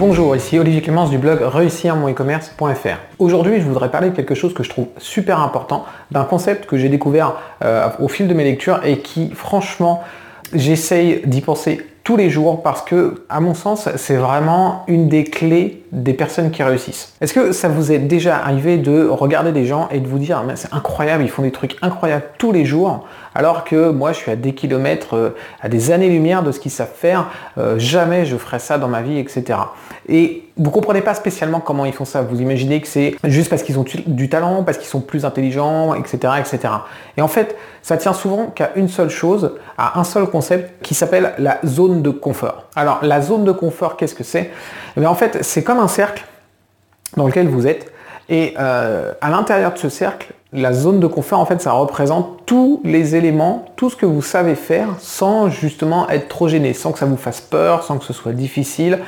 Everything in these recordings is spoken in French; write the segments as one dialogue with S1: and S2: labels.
S1: Bonjour, ici Olivier Clémence du blog réussir e-commerce.fr. Aujourd'hui, je voudrais parler de quelque chose que je trouve super important, d'un concept que j'ai découvert euh, au fil de mes lectures et qui, franchement, j'essaye d'y penser tous les jours parce que, à mon sens, c'est vraiment une des clés des personnes qui réussissent. Est-ce que ça vous est déjà arrivé de regarder des gens et de vous dire mais c'est incroyable, ils font des trucs incroyables tous les jours, alors que moi je suis à des kilomètres, euh, à des années-lumière de ce qu'ils savent faire, euh, jamais je ferai ça dans ma vie, etc. Et vous comprenez pas spécialement comment ils font ça. Vous imaginez que c'est juste parce qu'ils ont du talent, parce qu'ils sont plus intelligents, etc., etc. Et en fait, ça tient souvent qu'à une seule chose, à un seul concept qui s'appelle la zone de confort. Alors la zone de confort, qu'est-ce que c'est? Eh En fait, c'est comme un cercle dans lequel vous êtes. Et euh, à l'intérieur de ce cercle, la zone de confort, en fait, ça représente tous les éléments, tout ce que vous savez faire sans justement être trop gêné, sans que ça vous fasse peur, sans que ce soit difficile.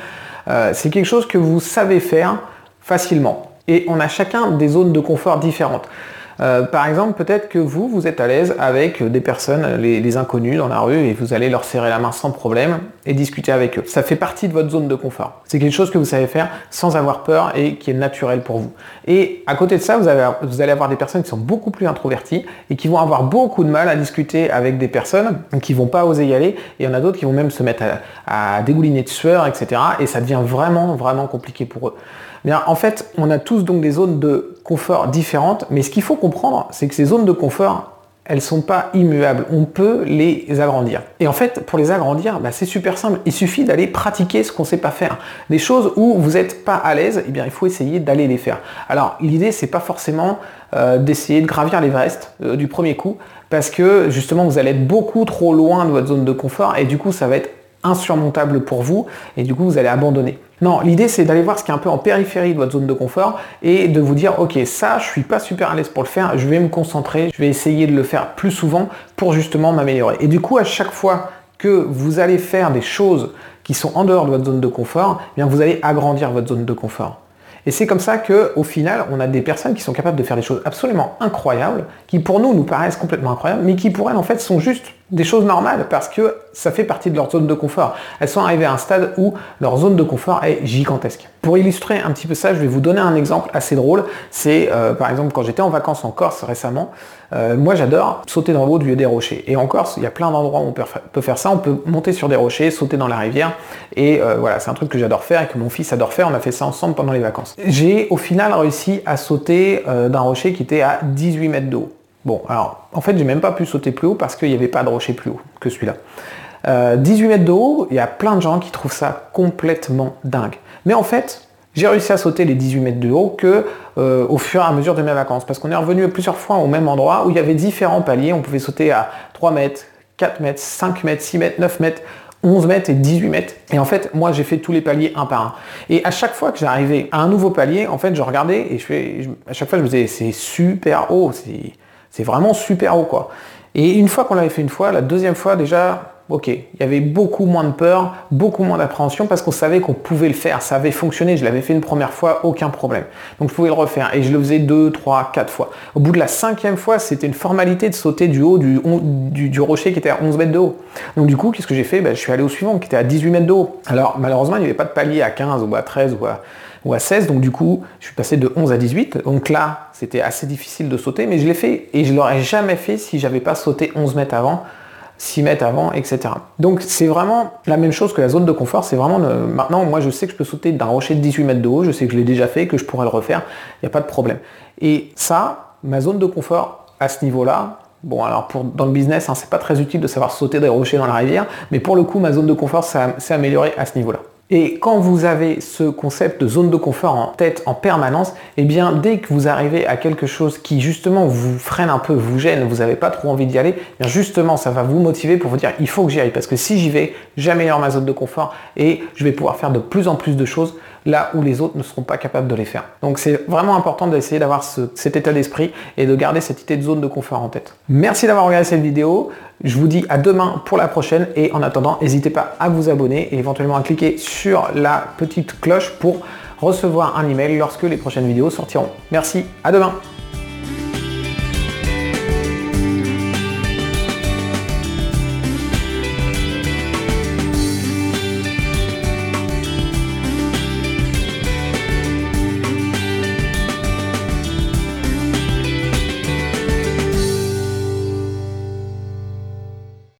S1: Euh, c'est quelque chose que vous savez faire facilement. Et on a chacun des zones de confort différentes. Euh, par exemple, peut-être que vous, vous êtes à l'aise avec des personnes, les, inconnus dans la rue, et vous allez leur serrer la main sans problème et discuter avec eux. Ça fait partie de votre zone de confort. C'est quelque chose que vous savez faire sans avoir peur et qui est naturel pour vous. Et à côté de ça, vous, allez avoir des personnes qui sont beaucoup plus introverties et qui vont avoir beaucoup de mal à discuter avec des personnes qui vont pas oser y aller. Et il y en a d'autres qui vont même se mettre à, à dégouliner de sueur, etc. Et ça devient vraiment, vraiment compliqué pour eux. Bien, en fait, on a tous donc des zones de confort différentes, mais ce qu'il faut comprendre, c'est que ces zones de confort, elles sont pas immuables. On peut les agrandir. Et en fait, pour les agrandir, bah, c'est super simple. Il suffit d'aller pratiquer ce qu'on ne sait pas faire. Des choses où vous n'êtes pas à l'aise, eh bien, il faut essayer d'aller les faire. Alors, l'idée, c'est pas forcément euh, d'essayer de gravir l'Everest euh, du premier coup, parce que justement, vous allez être beaucoup trop loin de votre zone de confort, et du coup, ça va être insurmontable pour vous et du coup vous allez abandonner. Non, l'idée c'est d'aller voir ce qui est un peu en périphérie de votre zone de confort et de vous dire ok ça je suis pas super à l'aise pour le faire, je vais me concentrer, je vais essayer de le faire plus souvent pour justement m'améliorer. Et du coup à chaque fois que vous allez faire des choses qui sont en dehors de votre zone de confort, eh bien vous allez agrandir votre zone de confort. Et c'est comme ça qu'au final, on a des personnes qui sont capables de faire des choses absolument incroyables, qui pour nous nous paraissent complètement incroyables, mais qui pour elles en fait sont juste des choses normales parce que ça fait partie de leur zone de confort. Elles sont arrivées à un stade où leur zone de confort est gigantesque. Pour illustrer un petit peu ça, je vais vous donner un exemple assez drôle. C'est euh, par exemple quand j'étais en vacances en Corse récemment, euh, moi j'adore sauter dans l'eau du lieu des rochers. Et en Corse, il y a plein d'endroits où on peut faire ça. On peut monter sur des rochers, sauter dans la rivière. Et euh, voilà, c'est un truc que j'adore faire et que mon fils adore faire. On a fait ça ensemble pendant les vacances. J'ai au final réussi à sauter d'un rocher qui était à 18 mètres de haut. Bon, alors, en fait, j'ai même pas pu sauter plus haut parce qu'il n'y avait pas de rocher plus haut que celui-là. 18 euh, mètres de haut, il y a plein de gens qui trouvent ça complètement dingue. Mais en fait, j'ai réussi à sauter les 18 mètres de haut que euh, au fur et à mesure de mes vacances. Parce qu'on est revenu plusieurs fois au même endroit où il y avait différents paliers. On pouvait sauter à 3 mètres, 4 mètres, 5 mètres, 6 mètres, 9 mètres. 11 mètres et 18 mètres. Et en fait, moi, j'ai fait tous les paliers un par un. Et à chaque fois que j'arrivais à un nouveau palier, en fait, je regardais et à chaque fois, je me disais, c'est super haut, c'est c'est vraiment super haut, quoi. Et une fois qu'on l'avait fait une fois, la deuxième fois, déjà, ok, il y avait beaucoup moins de peur, beaucoup moins d'appréhension parce qu'on savait qu'on pouvait le faire, ça avait fonctionné, je l'avais fait une première fois, aucun problème. Donc je pouvais le refaire et je le faisais deux, trois, quatre fois. Au bout de la cinquième fois, c'était une formalité de sauter du haut du, rocher qui était à 11 mètres de haut. Donc du coup, qu'est-ce que j'ai fait? Ben, Je suis allé au suivant qui était à 18 mètres de haut. Alors malheureusement, il n'y avait pas de palier à 15 ou à 13 ou à ou à 16. Donc du coup, je suis passé de 11 à 18. Donc là, c'était assez difficile de sauter, mais je l'ai fait. Et je l'aurais jamais fait si j'avais pas sauté 11 mètres avant, 6 mètres avant, etc. Donc c'est vraiment la même chose que la zone de confort. C'est vraiment maintenant, moi je sais que je peux sauter d'un rocher de 18 mètres de haut. Je sais que je l'ai déjà fait, que je pourrais le refaire. Il n'y a pas de problème. Et ça, ma zone de confort à ce niveau-là, Bon, alors pour, dans le business, hein, c'est pas très utile de savoir sauter des rochers dans la rivière, mais pour le coup, ma zone de confort s'est améliorée à ce niveau-là. Et quand vous avez ce concept de zone de confort en tête en permanence, eh bien dès que vous arrivez à quelque chose qui justement vous freine un peu, vous gêne, vous n'avez pas trop envie d'y aller, eh justement ça va vous motiver pour vous dire il faut que j'y aille. Parce que si j'y vais, j'améliore ma zone de confort et je vais pouvoir faire de plus en plus de choses là où les autres ne seront pas capables de les faire. Donc c'est vraiment important d'essayer d'avoir cet état d'esprit et de garder cette idée de zone de confort en tête. Merci d'avoir regardé cette vidéo. Je vous dis à demain pour la prochaine et en attendant, n'hésitez pas à vous abonner et éventuellement à cliquer sur la petite cloche pour recevoir un email lorsque les prochaines vidéos sortiront. Merci, à demain